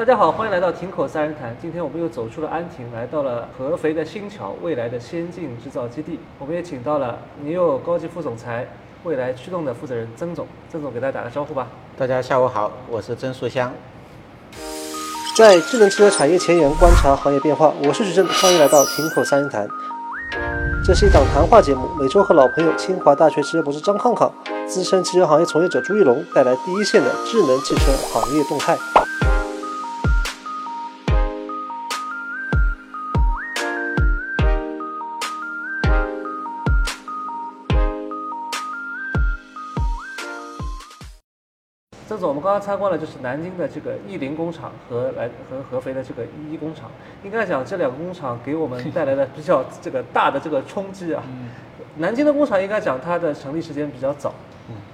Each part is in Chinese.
大家好，欢迎来到亭口三人谈。今天我们又走出了安亭，来到了合肥的新桥，未来的先进制造基地。我们也请到了尼欧高级副总裁、未来驱动的负责人曾总。曾总给大家打个招呼吧。大家下午好，我是曾树香。在智能汽车产业前沿观察行业变化，我是徐正，欢迎来到亭口三人谈。这是一档谈话节目，每周和老朋友清华大学汽车博士张康康、资深汽车行业从业者朱一龙带来第一线的智能汽车行业动态。刚刚参观了就是南京的这个亿林工厂和来和合肥的这个一一工厂，应该讲这两个工厂给我们带来了比较这个大的这个冲击啊。南京的工厂应该讲它的成立时间比较早，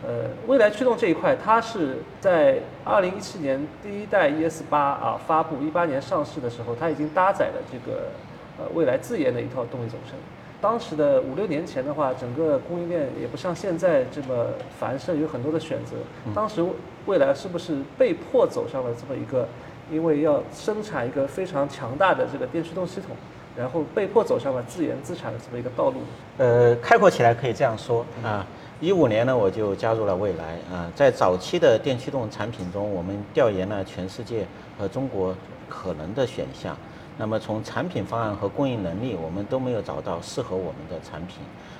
呃，未来驱动这一块，它是在二零一七年第一代 ES 八啊发布，一八年上市的时候，它已经搭载了这个呃未来自研的一套动力总成。当时的五六年前的话，整个供应链也不像现在这么繁盛，有很多的选择。当时未来是不是被迫走上了这么一个，因为要生产一个非常强大的这个电驱动系统，然后被迫走上了自研自产的这么一个道路？呃，概括起来可以这样说啊，一五年呢我就加入了蔚来啊，在早期的电驱动产品中，我们调研了全世界和中国可能的选项。那么从产品方案和供应能力，我们都没有找到适合我们的产品，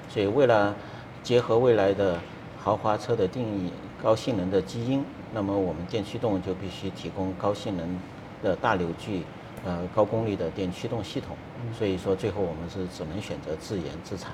所以为了结合未来的豪华车的定义、高性能的基因，那么我们电驱动就必须提供高性能的大扭矩、呃高功率的电驱动系统。所以说最后我们是只能选择自研自产。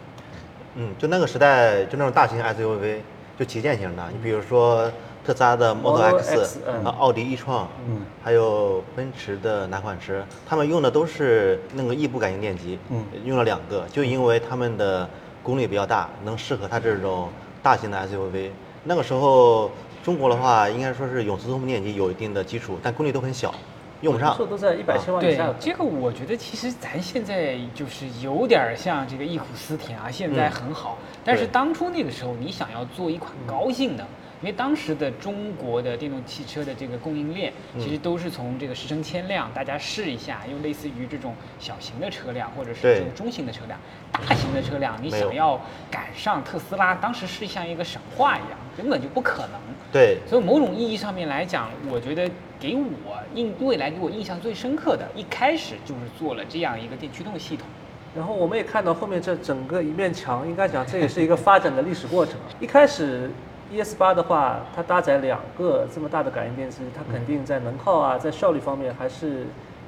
嗯，就那个时代，就那种大型 SUV，就旗舰型的，你比如说。特斯拉的 Model X，和奥迪 e 创，嗯，还有奔驰的哪款车？他们用的都是那个异步感应电机，嗯，用了两个，就因为他们的功率比较大，能适合它这种大型的 SUV。那个时候中国的话，应该说是永磁同步电机有一定的基础，但功率都很小，用不上。都在一百千瓦以下。对，这个我觉得其实咱现在就是有点像这个忆苦思甜啊，现在很好，但是当初那个时候你想要做一款高性能。因为当时的中国的电动汽车的这个供应链，其实都是从这个十乘千辆，大家试一下，用类似于这种小型的车辆，或者是这种中型的车辆，大型的车辆，你想要赶上特斯拉，当时是像一个神话一样，根本就不可能。对。所以某种意义上面来讲，我觉得给我印未来给我印象最深刻的，一开始就是做了这样一个电驱动系统。然后我们也看到后面这整个一面墙，应该讲这也是一个发展的历史过程。一开始。ES 八的话，它搭载两个这么大的感应电机，它肯定在能耗啊，在效率方面还是，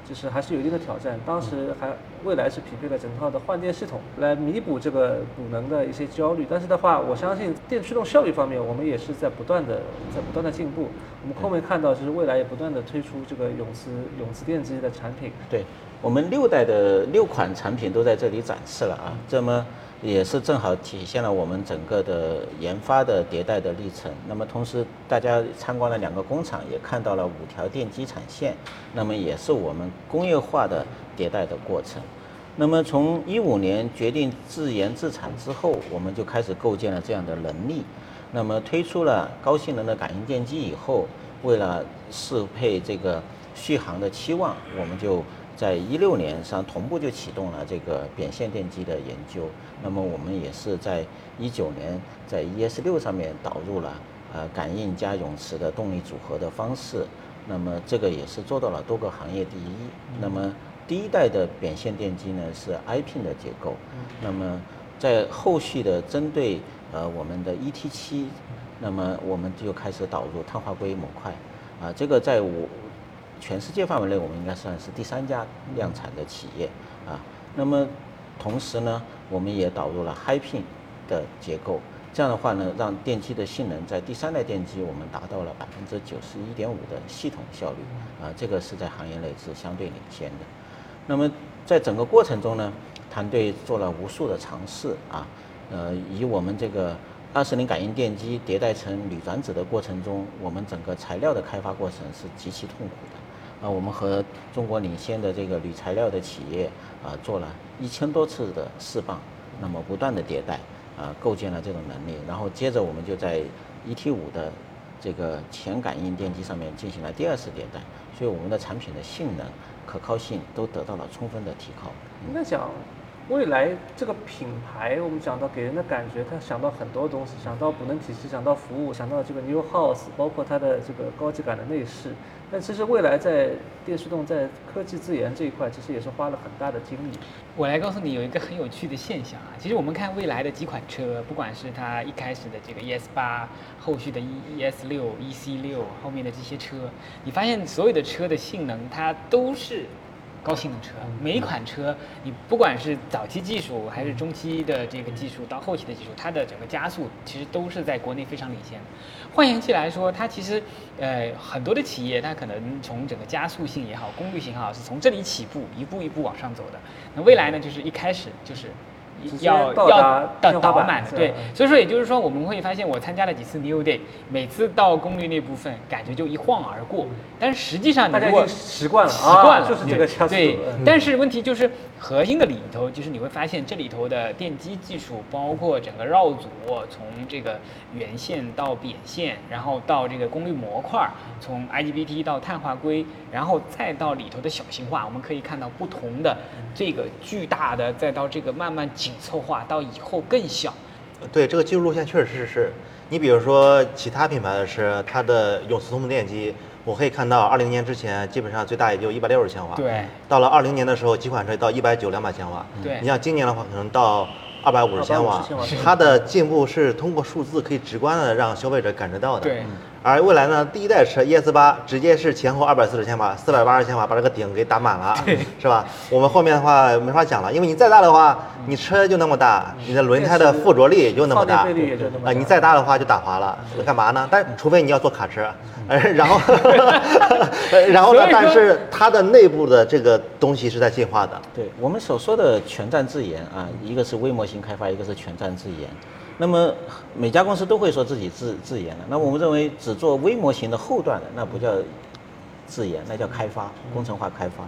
就是还是有一定的挑战。当时还未来是匹配了整套的换电系统来弥补这个补能的一些焦虑。但是的话，我相信电驱动效率方面，我们也是在不断的在不断的进步。我们后面看到，就是未来也不断的推出这个永磁永磁电机的产品。对，我们六代的六款产品都在这里展示了啊，这么。也是正好体现了我们整个的研发的迭代的历程。那么同时，大家参观了两个工厂，也看到了五条电机产线。那么也是我们工业化的迭代的过程。那么从一五年决定自研自产之后，我们就开始构建了这样的能力。那么推出了高性能的感应电机以后，为了适配这个续航的期望，我们就。在一六年上同步就启动了这个扁线电机的研究，那么我们也是在一九年在 ES 六上面导入了呃感应加永磁的动力组合的方式，那么这个也是做到了多个行业第一。那么第一代的扁线电机呢是 iPin 的结构，那么在后续的针对呃我们的 ET 七，那么我们就开始导入碳化硅模块，啊这个在我。全世界范围内，我们应该算是第三家量产的企业啊。那么，同时呢，我们也导入了 HiPin 的结构，这样的话呢，让电机的性能在第三代电机我们达到了百分之九十一点五的系统效率啊，这个是在行业内是相对领先的。那么，在整个过程中呢，团队做了无数的尝试啊，呃，以我们这个二十零感应电机迭代成铝转子的过程中，我们整个材料的开发过程是极其痛苦的。啊，我们和中国领先的这个铝材料的企业啊，做了一千多次的试棒，那么不断的迭代啊，构建了这种能力。然后接着我们就在 ET 五的这个前感应电机上面进行了第二次迭代，所以我们的产品的性能、可靠性都得到了充分的提高。应该讲。未来这个品牌，我们讲到给人的感觉，他想到很多东西，想到补能体系，想到服务，想到这个 New House，包括它的这个高级感的内饰。但其实未来在电驱动在科技自研这一块，其实也是花了很大的精力。我来告诉你，有一个很有趣的现象啊。其实我们看未来的几款车，不管是它一开始的这个 ES 八，后续的 ES 六、EC 六，后面的这些车，你发现所有的车的性能，它都是。高性能车，每一款车，你不管是早期技术还是中期的这个技术，到后期的技术，它的整个加速其实都是在国内非常领先的。换言之来说，它其实，呃，很多的企业它可能从整个加速性也好，功率性也好，是从这里起步，一步一步往上走的。那未来呢，就是一开始就是。要要到倒满对，所以说也就是说，我们会发现我参加了几次 New Day，每次到功率那部分，感觉就一晃而过。但是实际上，你如果习惯了，习惯了，就是这个加速。对，但是问题就是核心的里头，就是你会发现这里头的电机技术，包括整个绕组，从这个圆线到扁线，然后到这个功率模块，从 IGBT 到碳化硅，然后再到里头的小型化，我们可以看到不同的这个巨大的，再到这个慢慢紧。凑化到以后更小，对这个技术路线确实是是。你比如说其他品牌的车，它的永磁通风电机，我可以看到二零年之前基本上最大也就一百六十千瓦。对。到了二零年的时候，几款车到一百九、两百千瓦。对。你像今年的话，可能到二百五十千瓦。它的进步是通过数字可以直观的让消费者感知到的。对。而未来呢，第一代车 ES 八直接是前后二百四十千瓦，四百八十千瓦把这个顶给打满了，是吧？我们后面的话没法讲了，因为你再大的话，你车就那么大，你的轮胎的附着力也就那么大，啊，你再大的话就打滑了，干嘛呢？但除非你要做卡车，然后，然后呢？但是它的内部的这个东西是在进化的。对我们所说的全站自研啊，一个是微模型开发，一个是全站自研。那么每家公司都会说自己自自研的，那我们认为只做微模型的后段的，那不叫自研，那叫开发，工程化开发。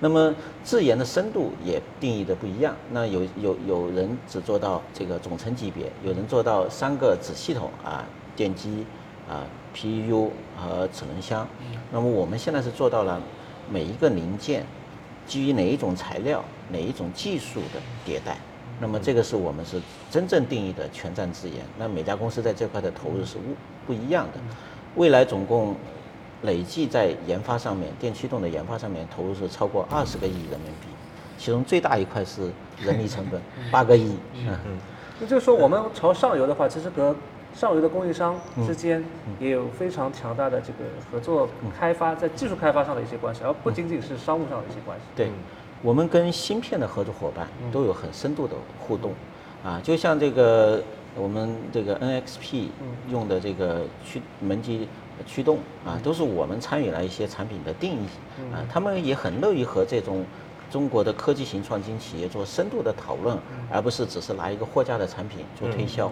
那么自研的深度也定义的不一样，那有有有人只做到这个总成级别，有人做到三个子系统啊，电机啊，PU 和齿轮箱。那么我们现在是做到了每一个零件基于哪一种材料、哪一种技术的迭代。那么这个是我们是真正定义的全站自研。那每家公司在这块的投入是不不一样的。未来总共累计在研发上面，电驱动的研发上面投入是超过二十个亿人民币，其中最大一块是人力成本，八个亿。嗯，那就是说我们朝上游的话，其实和上游的供应商之间也有非常强大的这个合作开发，在技术开发上的一些关系，而不仅仅是商务上的一些关系。对。我们跟芯片的合作伙伴都有很深度的互动，啊，就像这个我们这个 NXP 用的这个驱门机驱动啊，都是我们参与了一些产品的定义啊，他们也很乐于和这种中国的科技型创新企业做深度的讨论，而不是只是拿一个货架的产品做推销。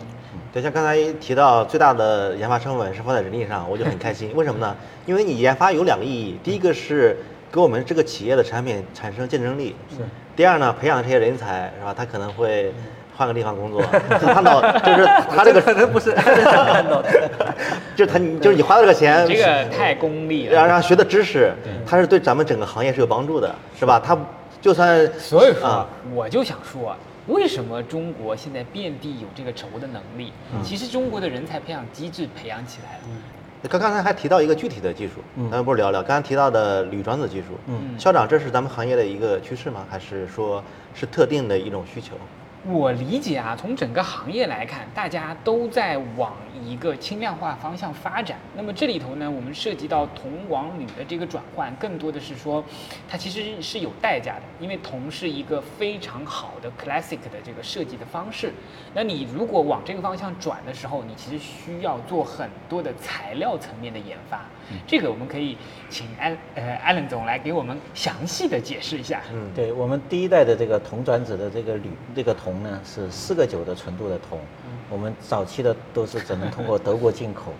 对，像刚才提到最大的研发成本是放在人力上，我就很开心。为什么呢？因为你研发有两个意义，第一个是。给我们这个企业的产品产生竞争力。是。第二呢，培养这些人才是吧？他可能会换个地方工作。看到就是他这个可能不是看到的，就他就是你花了这个钱，这个太功利了。然后学的知识，他是对咱们整个行业是有帮助的，是吧？他就算所以说，我就想说，为什么中国现在遍地有这个轴的能力？其实中国的人才培养机制培养起来了。刚刚才还提到一个具体的技术，咱们不是聊聊？刚刚提到的铝转子技术，嗯，校长，这是咱们行业的一个趋势吗？还是说是特定的一种需求？我理解啊，从整个行业来看，大家都在往一个轻量化方向发展。那么这里头呢，我们涉及到铜往铝的这个转换，更多的是说，它其实是有代价的，因为铜是一个非常好的 classic 的这个设计的方式。那你如果往这个方向转的时候，你其实需要做很多的材料层面的研发。这个我们可以请安呃艾伦总来给我们详细的解释一下。嗯，对我们第一代的这个铜转子的这个铝这个铜呢是四个九的纯度的铜，我们早期的都是只能通过德国进口，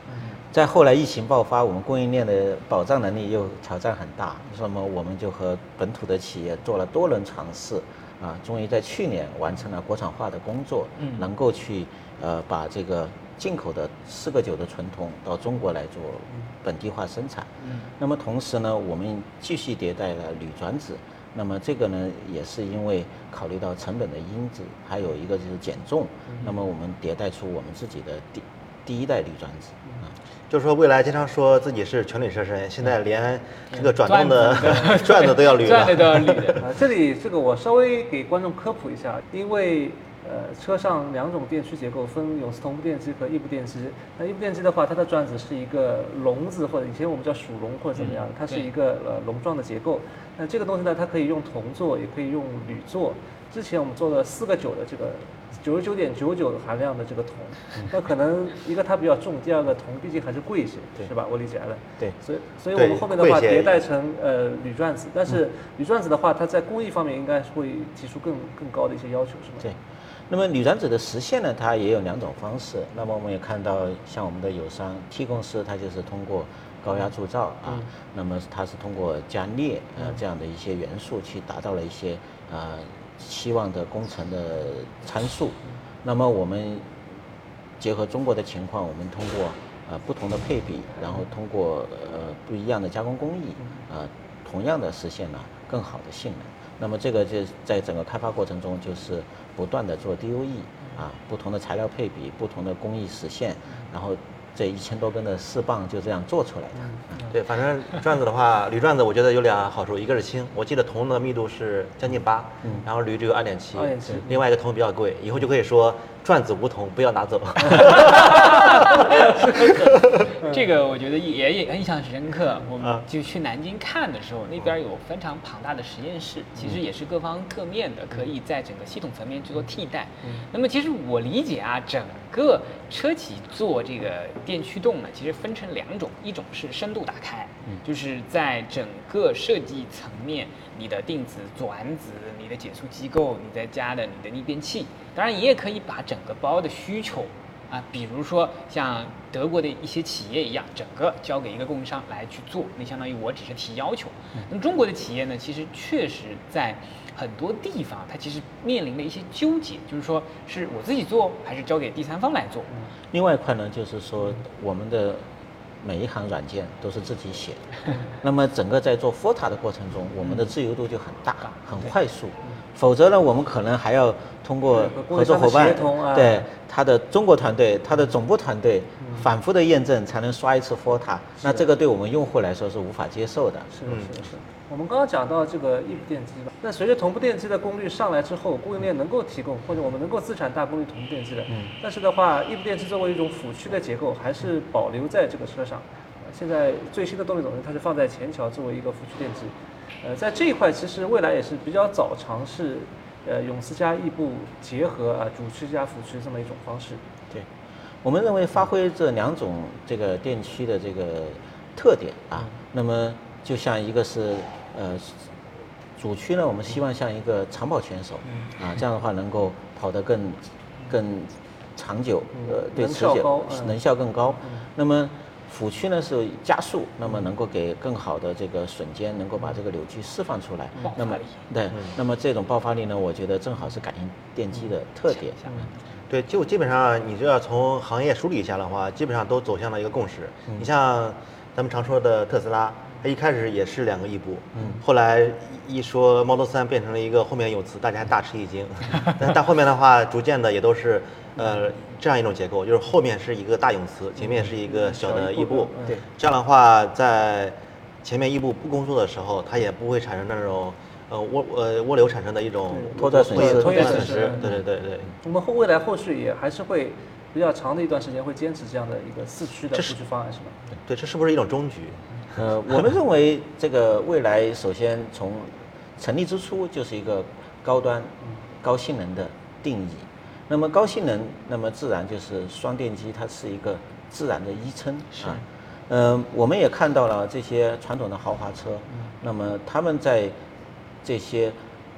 再后来疫情爆发，我们供应链的保障能力又挑战很大，那么我们就和本土的企业做了多轮尝试，啊，终于在去年完成了国产化的工作，能够去呃把这个进口的四个九的纯铜到中国来做本地化生产。嗯，那么同时呢，我们继续迭代了铝转子。那么这个呢，也是因为考虑到成本的因子，还有一个就是减重。那么我们迭代出我们自己的第第一代铝转子。啊，就是说未来经常说自己是全铝车身，现在连这个转动的 转子都要铝转子都要铝啊，这里这个我稍微给观众科普一下，因为。呃，车上两种电驱结构分永磁同步电机和异步电机。那异步电机的话，它的转子是一个笼子，或者以前我们叫鼠笼或者怎么样，它是一个呃笼状的结构。那这个东西呢，它可以用铜做，也可以用铝做。之前我们做了四个九的这个九十九点九九含量的这个铜，那可能一个它比较重，第二个铜毕竟还是贵一些，是吧？我理解了。对，所以所以我们后面的话迭代成呃铝转子，但是铝转子的话，它在工艺方面应该会提出更更高的一些要求，是吗？对。那么铝转子的实现呢，它也有两种方式。那么我们也看到，像我们的友商 T 公司，它就是通过高压铸造啊，那么它是通过加镍呃这样的一些元素去达到了一些呃期望的工程的参数。那么我们结合中国的情况，我们通过呃不同的配比，然后通过呃不一样的加工工艺，呃同样的实现了更好的性能。那么这个就在整个开发过程中就是。不断的做 DOE 啊，不同的材料配比，不同的工艺实现，然后这一千多根的四棒就这样做出来的。对，反正转子的话，铝转子我觉得有俩好处，一个是轻，我记得铜的密度是将近八，然后铝只有二点七，另外一个铜比较贵，以后就可以说。转子无铜，不要拿走。这个我觉得也也印象深刻。我们就去南京看的时候，那边有非常庞大的实验室，其实也是各方各面的，可以在整个系统层面去做替代。那么其实我理解啊，整个车企做这个电驱动呢，其实分成两种，一种是深度打开，就是在整个设计层面，你的定子、转子、你的减速机构，你在加的你的逆变器。当然，你也可以把整个包的需求，啊，比如说像德国的一些企业一样，整个交给一个供应商来去做，那相当于我只是提要求。那么中国的企业呢，其实确实在很多地方，它其实面临的一些纠结，就是说是我自己做，还是交给第三方来做。另外一块呢，就是说我们的每一行软件都是自己写，那么整个在做 FOTA 的过程中，我们的自由度就很大，很快速。否则呢，我们可能还要通过合作伙伴，对他的中国团队、他的总部团队反复的验证，才能刷一次 FOTA。那这个对我们用户来说是无法接受的。是是是。我们刚刚讲到这个异步电机吧，那随着同步电机的功率上来之后，供应链能够提供，或者我们能够自产大功率同步电机的。嗯。但是的话，异步电机作为一种辅驱的结构，还是保留在这个车上。现在最新的动力总成，它是放在前桥作为一个辅驱电机。呃，在这一块其实未来也是比较早尝试，呃，永磁加异步结合啊，主驱加辅驱这么一种方式。对，我们认为发挥这两种这个电驱的这个特点啊，那么就像一个是呃主驱呢，我们希望像一个长跑选手啊，这样的话能够跑得更更长久，呃，对持久能效更高。那么辅驱呢是加速，那么能够给更好的这个瞬间，能够把这个扭矩释放出来。那么对，那么这种爆发力呢，我觉得正好是感应电机的特点。对，就基本上你就要从行业梳理一下的话，基本上都走向了一个共识。你像咱们常说的特斯拉，它一开始也是两个异步，嗯，后来一说 Model 3变成了一个后面有磁，大家大吃一惊。但但后面的话，逐渐的也都是。呃，这样一种结构，就是后面是一个大永磁，前面是一个小的异步。对，这样的话，在前面异步不工作的时候，它也不会产生那种呃涡呃涡流产生的一种拖拽损失。拖拽损失。对对对对。我们后未来后续也还是会比较长的一段时间会坚持这样的一个四驱的四驱方案，是吗？对，这是不是一种终局？呃，我们认为这个未来首先从成立之初就是一个高端、高性能的定义。那么高性能，那么自然就是双电机，它是一个自然的依称啊。嗯，我们也看到了这些传统的豪华车，那么他们在这些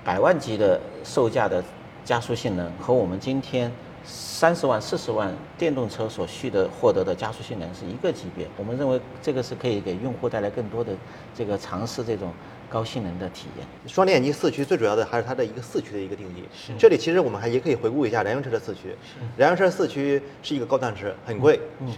百万级的售价的加速性能和我们今天三十万、四十万电动车所需的获得的加速性能是一个级别。我们认为这个是可以给用户带来更多的这个尝试这种高性能的体验。双电机四驱最主要的还是它的一个四驱的一个定义。这里其实我们还也可以回顾一下燃油车的四驱。燃油车四驱是一个高档车，很贵。嗯。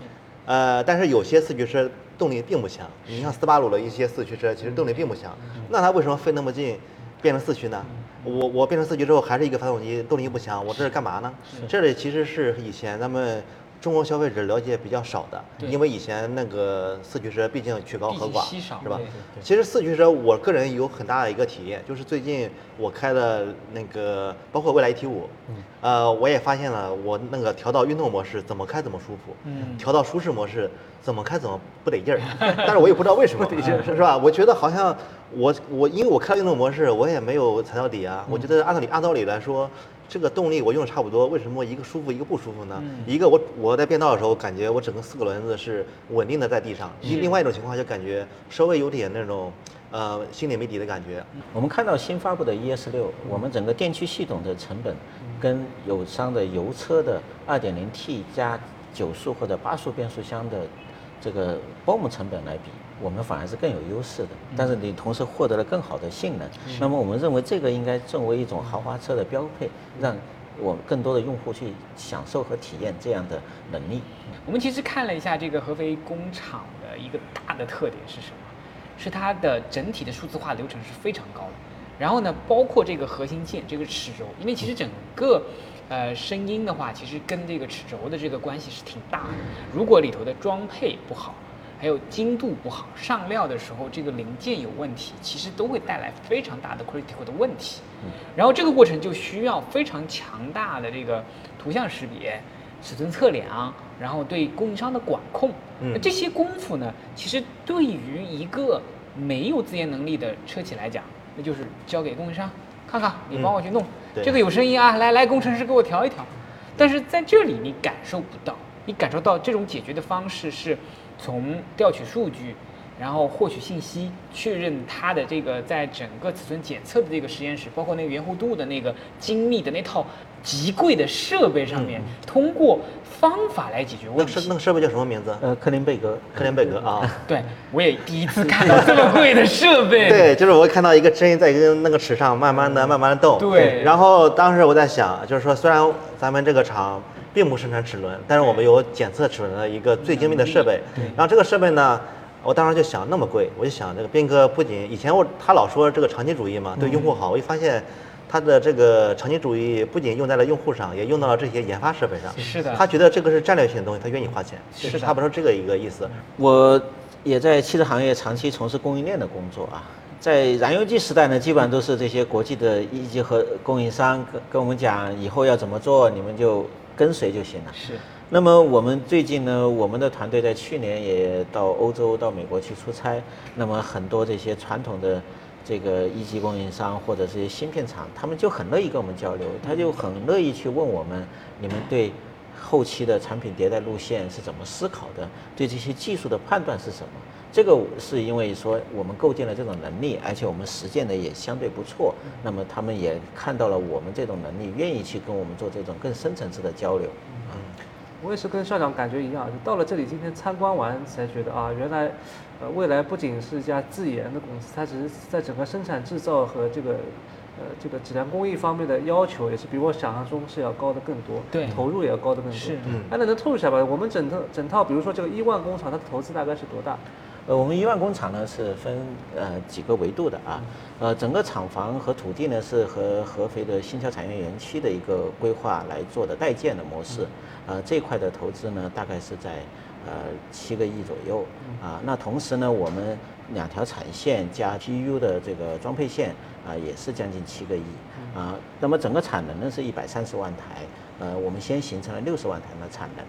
呃，但是有些四驱车动力并不强。你像斯巴鲁的一些四驱车，其实动力并不强。那它为什么费那么劲变成四驱呢？我我变成四驱之后还是一个发动机，动力不强，我这是干嘛呢？这里其实是以前咱们。中国消费者了解比较少的，因为以前那个四驱车毕竟曲高和寡，是吧？其实四驱车我个人有很大的一个体验，就是最近我开的那个，包括蔚来 ET 五，呃，我也发现了，我那个调到运动模式怎么开怎么舒服，调到舒适模式怎么开怎么不得劲儿，但是我也不知道为什么，是吧？我觉得好像我我因为我开运动模式，我也没有踩到底啊，我觉得按道理按道理来说。这个动力我用的差不多，为什么一个舒服一个不舒服呢？一个我我在变道的时候感觉我整个四个轮子是稳定的在地上，另外一种情况就感觉稍微有点那种呃心里没底的感觉。我们看到新发布的 ES 六，我们整个电驱系统的成本跟友商的油车的 2.0T 加九速或者八速变速箱的这个 BOM 成本来比。我们反而是更有优势的，但是你同时获得了更好的性能。那么我们认为这个应该作为一种豪华车的标配，让我们更多的用户去享受和体验这样的能力。我们其实看了一下这个合肥工厂的一个大的特点是什么？是它的整体的数字化流程是非常高的。然后呢，包括这个核心件这个齿轴，因为其实整个呃声音的话，其实跟这个齿轴的这个关系是挺大的。如果里头的装配不好，还有精度不好，上料的时候这个零件有问题，其实都会带来非常大的 critical 的问题。然后这个过程就需要非常强大的这个图像识别、尺寸测量，然后对供应商的管控。那这些功夫呢，其实对于一个没有自研能力的车企来讲，那就是交给供应商看看，你帮我去弄。这个有声音啊，来来，工程师给我调一调。但是在这里你感受不到，你感受到这种解决的方式是。从调取数据，然后获取信息，确认它的这个在整个尺寸检测的这个实验室，包括那个圆弧度的那个精密的那套极贵的设备上面，通过方法来解决问题。那那个设备叫什么名字？呃，克林贝格，克林贝格啊。对，我也第一次看到这么贵的设备。对，就是我看到一个针在跟那个尺上慢慢的、慢慢的动。对。然后当时我在想，就是说，虽然咱们这个厂。并不生产齿轮，但是我们有检测齿轮的一个最精密的设备。然后这个设备呢，我当时就想那么贵，我就想这个斌哥不仅以前我他老说这个长期主义嘛，对用户好，我就发现他的这个长期主义不仅用在了用户上，也用到了这些研发设备上。是的。他觉得这个是战略性的东西，他愿意花钱。是差不多这个一个意思。我也在汽车行业长期从事供应链的工作啊，在燃油机时代呢，基本上都是这些国际的一级和供应商跟跟我们讲以后要怎么做，你们就。跟随就行了。是。那么我们最近呢，我们的团队在去年也到欧洲、到美国去出差。那么很多这些传统的这个一级供应商或者这些芯片厂，他们就很乐意跟我们交流，他就很乐意去问我们，你们对后期的产品迭代路线是怎么思考的？对这些技术的判断是什么？这个是因为说我们构建了这种能力，而且我们实践的也相对不错。那么他们也看到了我们这种能力，愿意去跟我们做这种更深层次的交流。嗯，我也是跟校长感觉一样，到了这里今天参观完才觉得啊，原来，呃，未来不仅是一家自研的公司，它只是在整个生产制造和这个，呃，这个质量工艺方面的要求也是比我想象中是要高的更多，对，投入也要高的更多。是，嗯。那能透露一下吧？我们整套整套，比如说这个一万工厂，它的投资大概是多大？呃，我们一万工厂呢是分呃几个维度的啊，呃，整个厂房和土地呢是和合肥的新桥产业园区的一个规划来做的代建的模式，呃，这块的投资呢大概是在呃七个亿左右啊。那同时呢，我们两条产线加 PU 的这个装配线啊，也是将近七个亿啊。那么整个产能呢是一百三十万台，呃，我们先形成了六十万台的产能。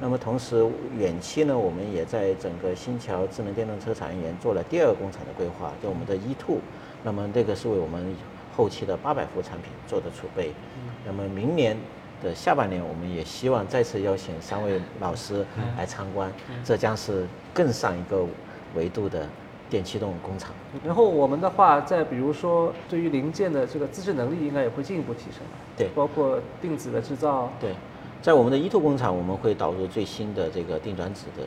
那么同时，远期呢，我们也在整个新桥智能电动车产业园做了第二个工厂的规划，就我们的 e two。那么这个是为我们后期的八百伏产品做的储备。那么明年的下半年，我们也希望再次邀请三位老师来参观，这将是更上一个维度的电气动工厂。然后我们的话，在比如说对于零件的这个自制能力，应该也会进一步提升。对，包括定子的制造。对。在我们的一兔工厂，我们会导入最新的这个定转子的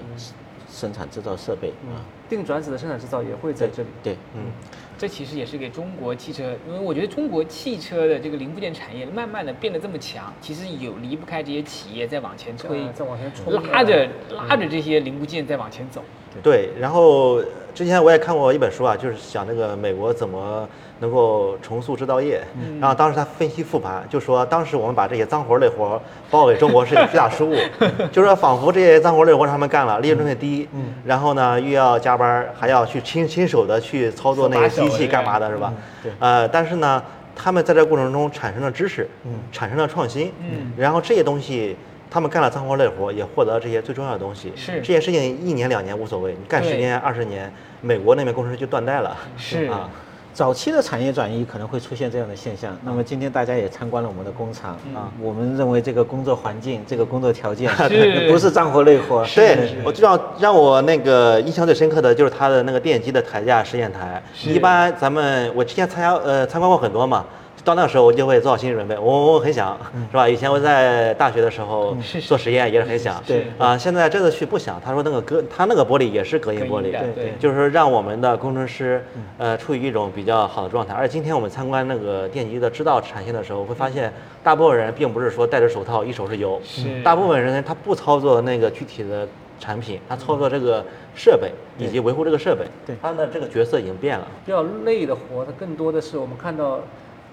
生产制造设备啊。定转子的生产制造也会在这里。对，嗯，这其实也是给中国汽车，因为我觉得中国汽车的这个零部件产业慢慢的变得这么强，其实有离不开这些企业在往前推，在往前冲，拉着拉着这些零部件在往前走。对，然后之前我也看过一本书啊，就是讲那个美国怎么能够重塑制造业。然后当时他分析复盘，就说当时我们把这些脏活累活包给中国是一个巨大失误，就说仿佛这些脏活累活他们干了，利润率低，然后呢又要加班，还要去亲亲手的去操作那些机器干嘛的，是吧？呃，但是呢，他们在这过程中产生了知识，产生了创新，然后这些东西。他们干了脏活累活，也获得了这些最重要的东西。是这件事情一年两年无所谓，你干十年二十年，美国那边工程师就断代了。是啊，早期的产业转移可能会出现这样的现象。那么今天大家也参观了我们的工厂啊，我们认为这个工作环境、这个工作条件 不是脏活累活。对，我知道让我那个印象最深刻的就是他的那个电机的台架实验台。一般咱们我之前参加呃参观过很多嘛。到那个时候，我就会做好心理准备。我我很想，是吧？以前我在大学的时候做实验也是很想。对啊，现在这次去不想。他说那个隔，他那个玻璃也是隔音玻璃。对对。就是说让我们的工程师，呃，处于一种比较好的状态。而且今天我们参观那个电机的制造产线的时候，会发现大部分人并不是说戴着手套一手是油，大部分人他不操作那个具体的产品，他操作这个设备以及维护这个设备。对。他的这个角色已经变了。比较累的活，它更多的是我们看到。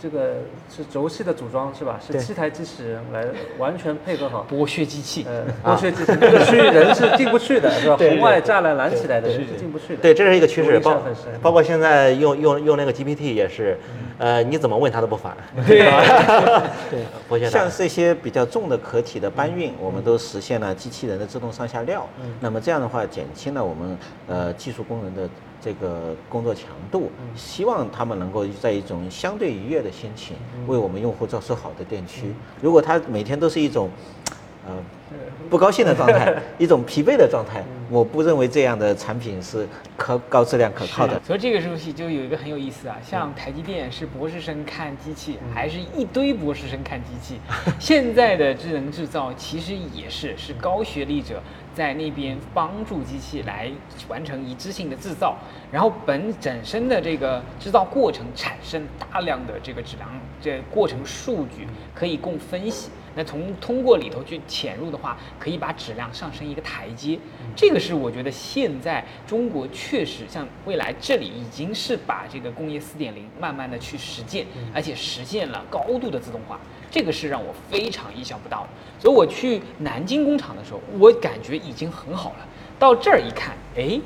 这个是轴系的组装是吧？是七台机器人来完全配合好。剥削机器，呃，剥削机器，这个区域人是进不去的，是吧？红外栅栏拦起来的人是进不去的。对，这是一个趋势，包包括现在用用用那个 GPT 也是，呃，你怎么问他都不反。对，对，像这些比较重的壳体的搬运，我们都实现了机器人的自动上下料。那么这样的话，减轻了我们呃技术工人的。这个工作强度，希望他们能够在一种相对愉悦的心情，为我们用户造出好的电驱。如果他每天都是一种，呃。不高兴的状态，一种疲惫的状态，我不认为这样的产品是可高质量可靠的。所以这个东西就有一个很有意思啊，像台积电是博士生看机器，还是一堆博士生看机器？现在的智能制造其实也是，是高学历者在那边帮助机器来完成一致性的制造，然后本整身的这个制造过程产生大量的这个质量，这过程数据可以供分析。那从通过里头去潜入的话，可以把质量上升一个台阶。这个是我觉得现在中国确实像未来这里已经是把这个工业四点零慢慢的去实践，而且实现了高度的自动化。这个是让我非常意想不到。所以我去南京工厂的时候，我感觉已经很好了。到这儿一看，哎。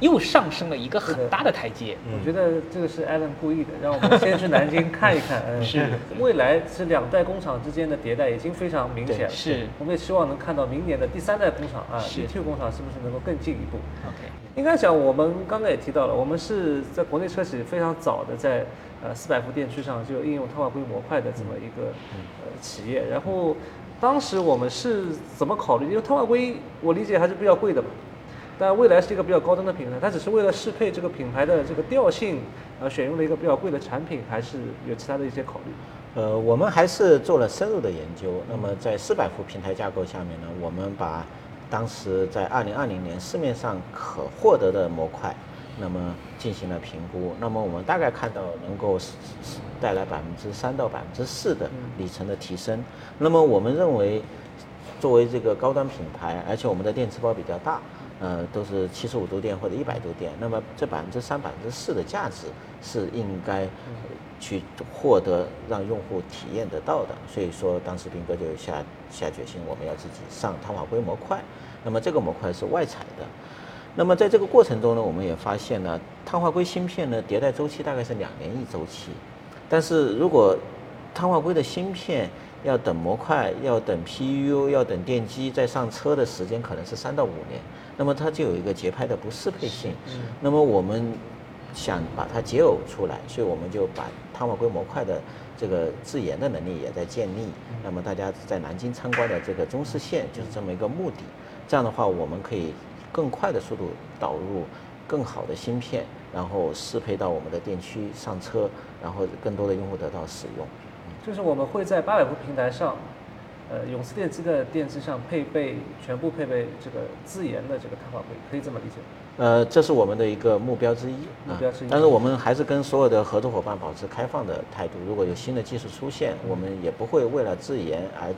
又上升了一个很大的台阶。我觉得这个是艾伦故意的，让我们先去南京看一看。嗯，是未来是两代工厂之间的迭代已经非常明显了。是，我们也希望能看到明年的第三代工厂啊，ET 工厂是不是能够更进一步？OK，应该讲我们刚才也提到了，我们是在国内车企非常早的在呃四百伏电驱上就应用碳化硅模块的这么一个呃企业。然后当时我们是怎么考虑？因为碳化硅我理解还是比较贵的嘛。但未来是一个比较高端的品牌，它只是为了适配这个品牌的这个调性，呃，选用了一个比较贵的产品，还是有其他的一些考虑？呃，我们还是做了深入的研究。那么在四百伏平台架构下面呢，我们把当时在二零二零年市面上可获得的模块，那么进行了评估。那么我们大概看到能够带来百分之三到百分之四的里程的提升。那么我们认为，作为这个高端品牌，而且我们的电池包比较大。呃，都是七十五度电或者一百度电，那么这百分之三、百分之四的价值是应该去获得，让用户体验得到的。所以说，当时斌哥就下下决心，我们要自己上碳化硅模块。那么这个模块是外采的。那么在这个过程中呢，我们也发现呢，碳化硅芯片呢迭代周期大概是两年一周期，但是如果碳化硅的芯片要等模块、要等 PU、要等电机再上车的时间可能是三到五年。那么它就有一个节拍的不适配性，那么我们想把它解耦出来，所以我们就把碳化硅模块的这个自研的能力也在建立。那么大家在南京参观的这个中视线就是这么一个目的。这样的话，我们可以更快的速度导入更好的芯片，然后适配到我们的电驱上车，然后更多的用户得到使用。就是我们会在八百伏平台上。呃，永磁电机的电机上配备全部配备这个自研的这个碳化硅，可以这么理解吗？呃，这是我们的一个目标之一。目标之一。但是我们还是跟所有的合作伙伴保持开放的态度。如果有新的技术出现，我们也不会为了自研而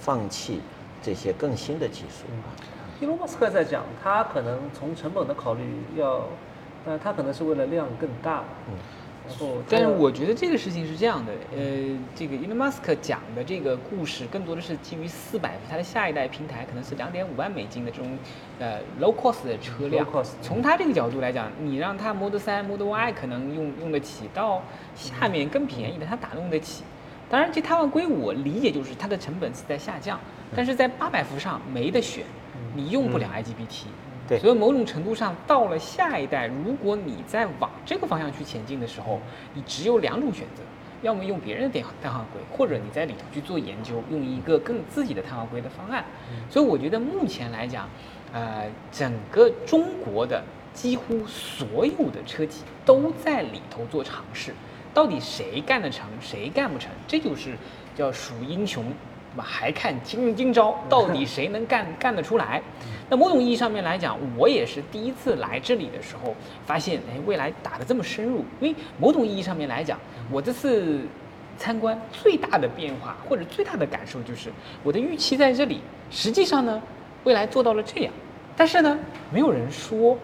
放弃这些更新的技术。伊隆马斯克在讲，他可能从成本的考虑要，但他可能是为了量更大。嗯。但是我觉得这个事情是这样的，呃，这个 Elon Musk 讲的这个故事更多的是基于四百伏，它的下一代平台可能是两点五万美金的这种呃 low cost 的车辆。从他这个角度来讲，你让他 Model 3、Model Y 可能用用得起，到下面更便宜的他打用得起。当然，这碳化硅我理解就是它的成本是在下降，但是在八百伏上没得选，你用不了 IGBT。所以某种程度上，到了下一代，如果你在往这个方向去前进的时候，你只有两种选择：要么用别人的电碳化硅，或者你在里头去做研究，用一个更自己的碳化硅的方案。所以我觉得目前来讲，呃，整个中国的几乎所有的车企都在里头做尝试。到底谁干得成，谁干不成，这就是叫数英雄。还看今今朝，到底谁能干干得出来？那某种意义上面来讲，我也是第一次来这里的时候，发现哎，未来打得这么深入。因为某种意义上面来讲，我这次参观最大的变化或者最大的感受就是，我的预期在这里，实际上呢，未来做到了这样，但是呢，没有人说。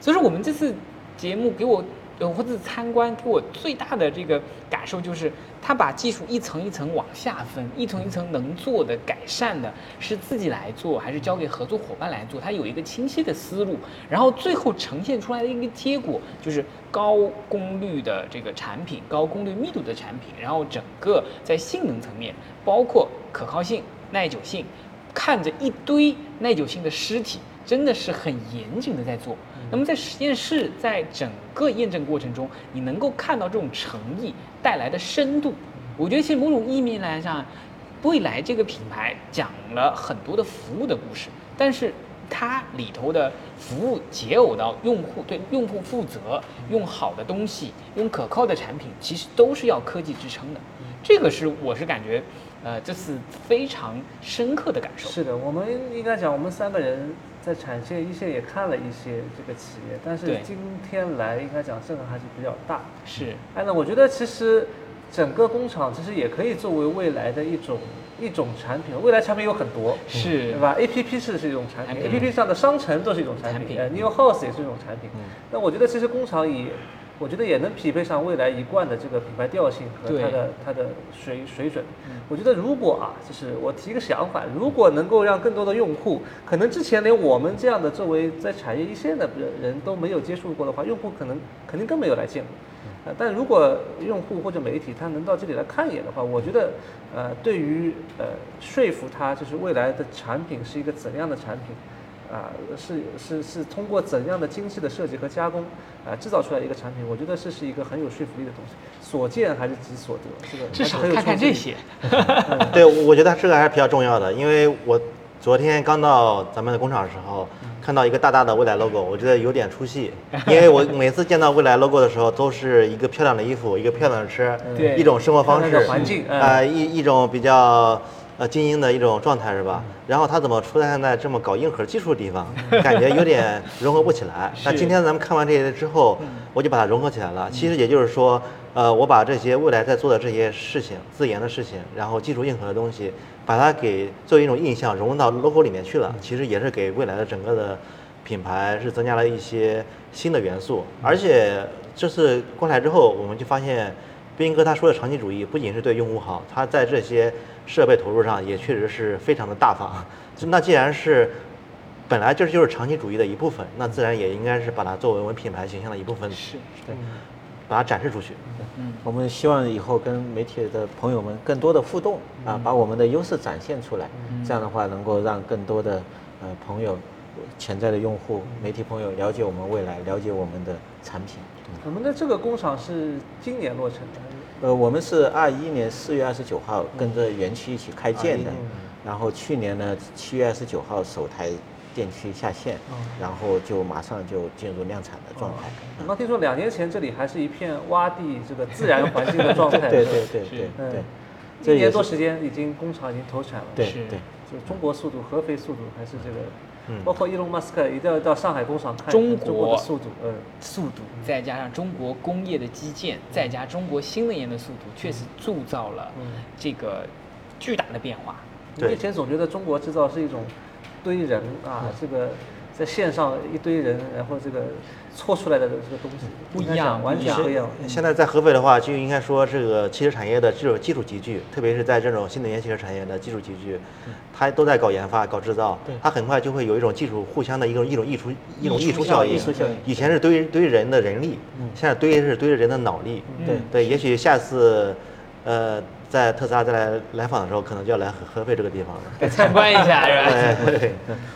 所以说，我们这次节目给我。呃，或者参观给我最大的这个感受就是，他把技术一层一层往下分，一层一层能做的改善的，是自己来做还是交给合作伙伴来做？他有一个清晰的思路，然后最后呈现出来的一个结果就是高功率的这个产品，高功率密度的产品，然后整个在性能层面，包括可靠性、耐久性，看着一堆耐久性的尸体。真的是很严谨的在做。那么在实验室，在整个验证过程中，你能够看到这种诚意带来的深度。我觉得其实某种意义来讲，未来这个品牌讲了很多的服务的故事，但是它里头的服务解耦到用户，对用户负责，用好的东西，用可靠的产品，其实都是要科技支撑的。这个是我是感觉，呃，这是非常深刻的感受。是的，我们应该讲，我们三个人。在产线一线也看了一些这个企业，但是今天来应该讲震撼还是比较大。是，哎，那我觉得其实整个工厂其实也可以作为未来的一种一种产品。未来产品有很多，是，对吧？A P P 是是一种产品，A P P 上的商城都是一种产品，呃，New House 也是一种产品。那我觉得其实工厂以我觉得也能匹配上未来一贯的这个品牌调性和它的它的水水准。我觉得如果啊，就是我提个想法，如果能够让更多的用户，可能之前连我们这样的作为在产业一线的人都没有接触过的话，用户可能肯定更没有来见过。呃，但如果用户或者媒体他能到这里来看一眼的话，我觉得，呃，对于呃说服他就是未来的产品是一个怎样的产品。啊，是是是通过怎样的精细的设计和加工，啊，制造出来一个产品，我觉得这是一个很有说服力的东西。所见还是即所得，这个至少看看这些。对，我觉得这个还是比较重要的，因为我昨天刚到咱们的工厂的时候，看到一个大大的未来 logo，我觉得有点出戏，因为我每次见到未来 logo 的时候，都是一个漂亮的衣服，一个漂亮的车，一种生活方式，环境，啊，一一种比较。呃，精英的一种状态是吧？然后他怎么出现在这么搞硬核技术的地方？感觉有点融合不起来。那今天咱们看完这些之后，我就把它融合起来了。其实也就是说，呃，我把这些未来在做的这些事情、自研的事情，然后技术硬核的东西，把它给作为一种印象融入到 logo 里面去了。其实也是给未来的整个的品牌是增加了一些新的元素。而且这次过来之后，我们就发现，斌哥他说的长期主义不仅是对用户好，他在这些。设备投入上也确实是非常的大方，那既然是本来就是就是长期主义的一部分，那自然也应该是把它作为我们品牌形象的一部分，是，对，把它展示出去。嗯，我们希望以后跟媒体的朋友们更多的互动啊，把我们的优势展现出来，这样的话能够让更多的呃朋友、潜在的用户、媒体朋友了解我们未来，了解我们的产品。我们的这个工厂是今年落成的。呃，我们是二一年四月二十九号跟着园区一起开建的，然后去年呢七月二十九号首台电区下线，然后就马上就进入量产的状态。我刚听说两年前这里还是一片洼地，这个自然环境的 状态。对对对对对。一年多时间已经工厂已经投产了。对是对，就中国速度、合肥速度还是这个，包括伊隆马斯克一定要到上海工厂看中中国速度，嗯，速度，再加上中国工业的基建，再加中国新能源的速度，确实铸造了这个巨大的变化。对。以前总觉得中国制造是一种堆人啊，这个在线上一堆人，然后这个搓出来的这个东西不一样完全不一样。现在在合肥的话，就应该说这个汽车产业的这种技术集聚，特别是在这种新能源汽车产业的技术集聚，它都在搞研发、搞制造，它很快就会有一种技术互相的一种一种溢出一种溢出效应。溢出效应以前是堆堆人的人力，现在堆是堆着人的脑力。对对，也许下次，呃，在特斯拉再来来访的时候，可能就要来合合肥这个地方了。来参观一下 是吧？对对。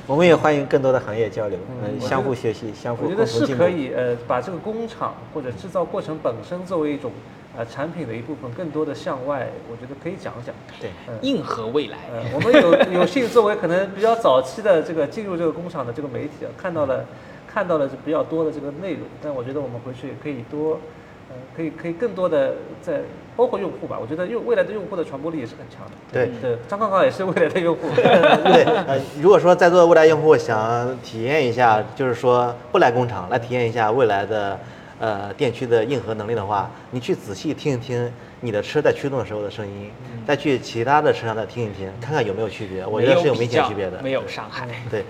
我们也欢迎更多的行业交流，嗯，相互学习，相互我觉得是可。以呃把这个工厂或者制造过程本身作为一种呃产品的一部分，更多的向外，我觉得可以讲讲。对，硬核未来。呃，我们有有幸作为可能比较早期的这个进入这个工厂的这个媒体啊，看到了看到了比较多的这个内容，但我觉得我们回去也可以多，呃，可以可以更多的在包括用户吧，我觉得用未来的用户的传播力也是很强的。对对，张康康也是未来的用户。对，呃，如果说在座的未来用户想体验一下，就是说不来工厂来体验一下未来的呃电驱的硬核能力的话，你去仔细听一听你的车在驱动的时候的声音，再去其他的车上再听一听，看看有没有区别。我觉得是有明显区别的。没有伤害。对，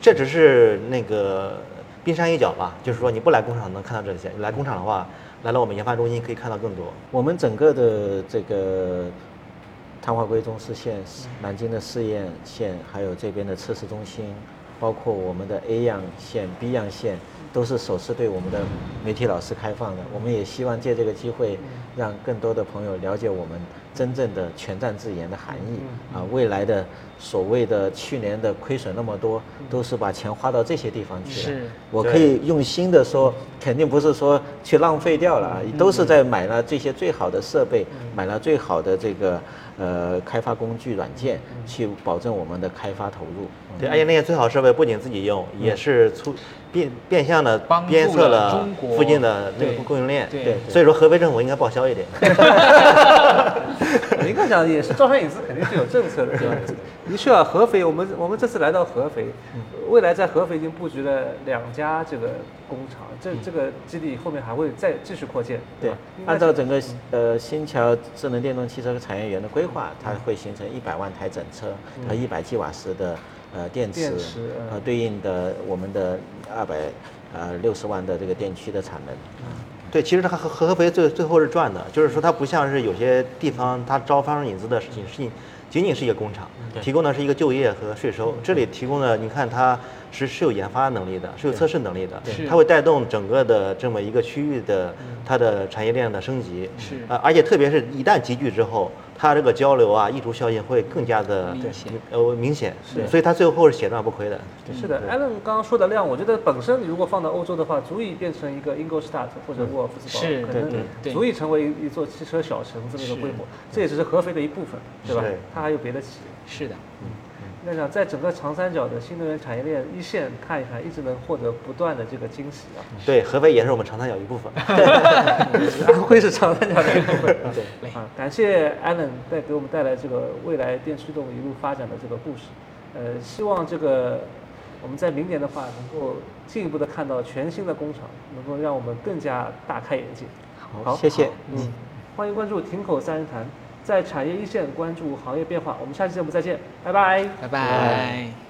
这只是那个冰山一角吧，就是说你不来工厂能看到这些，你来工厂的话，来到我们研发中心可以看到更多。我们整个的这个碳化硅中试线、南京的试验线，还有这边的测试中心，包括我们的 A 样线、B 样线，都是首次对我们的媒体老师开放的。我们也希望借这个机会，让更多的朋友了解我们真正的全站自研的含义啊，未来的所谓的去年的亏损那么多，都是把钱花到这些地方去了。是。我可以用心的说，肯定不是说去浪费掉了啊，都是在买了这些最好的设备，买了最好的这个呃开发工具软件，去保证我们的开发投入。对，而且那些最好设备不仅自己用，也是促变变相的帮助鞭策了了中国附近的那个供应链。对对所以说合肥政府应该报销一点。应该讲也是招商引资肯定是有政策的，对吧？的确啊，合肥我们我们这次来到合肥，未来在合肥已经布局了两家这个工厂，这这个基地后面还会再继续扩建。对吧，按照整个呃新桥智能电动汽车产业园的规划，它会形成一百万台整车和一百 g 瓦时的呃电池电池嗯。和对应的我们的二百呃六十万的这个电驱的产能。对，其实它合合肥最最后是赚的，就是说它不像是有些地方它招商引资的事情是仅仅是一个工厂，提供的是一个就业和税收。这里提供的，你看它是是有研发能力的，是有测试能力的，它会带动整个的这么一个区域的它的产业链的升级。是啊，而且特别是一旦集聚之后，它这个交流啊、溢出效应会更加的明显。呃明显，所以它最后是血赚不亏的。是的，Allen 刚刚说的量，我觉得本身你如果放到欧洲的话，足以变成一个 Ingolstadt 或者沃尔夫斯堡，是可能足以成为一一座汽车小城这么一个规模。这也只是合肥的一部分，对吧？是？它还有别的企业。是的，在整个长三角的新能源产业链一线看一看，一直能获得不断的这个惊喜啊！对，合肥也是我们长三角一部分。安徽是长三角的一部分。对啊，感谢 Allen 带给我们带来这个未来电驱动一路发展的这个故事。呃，希望这个我们在明年的话，能够进一步的看到全新的工厂，能够让我们更加大开眼界。好，谢谢。嗯，欢迎关注亭口三人谈，在产业一线关注行业变化。我们下期节目再见，拜拜。拜拜。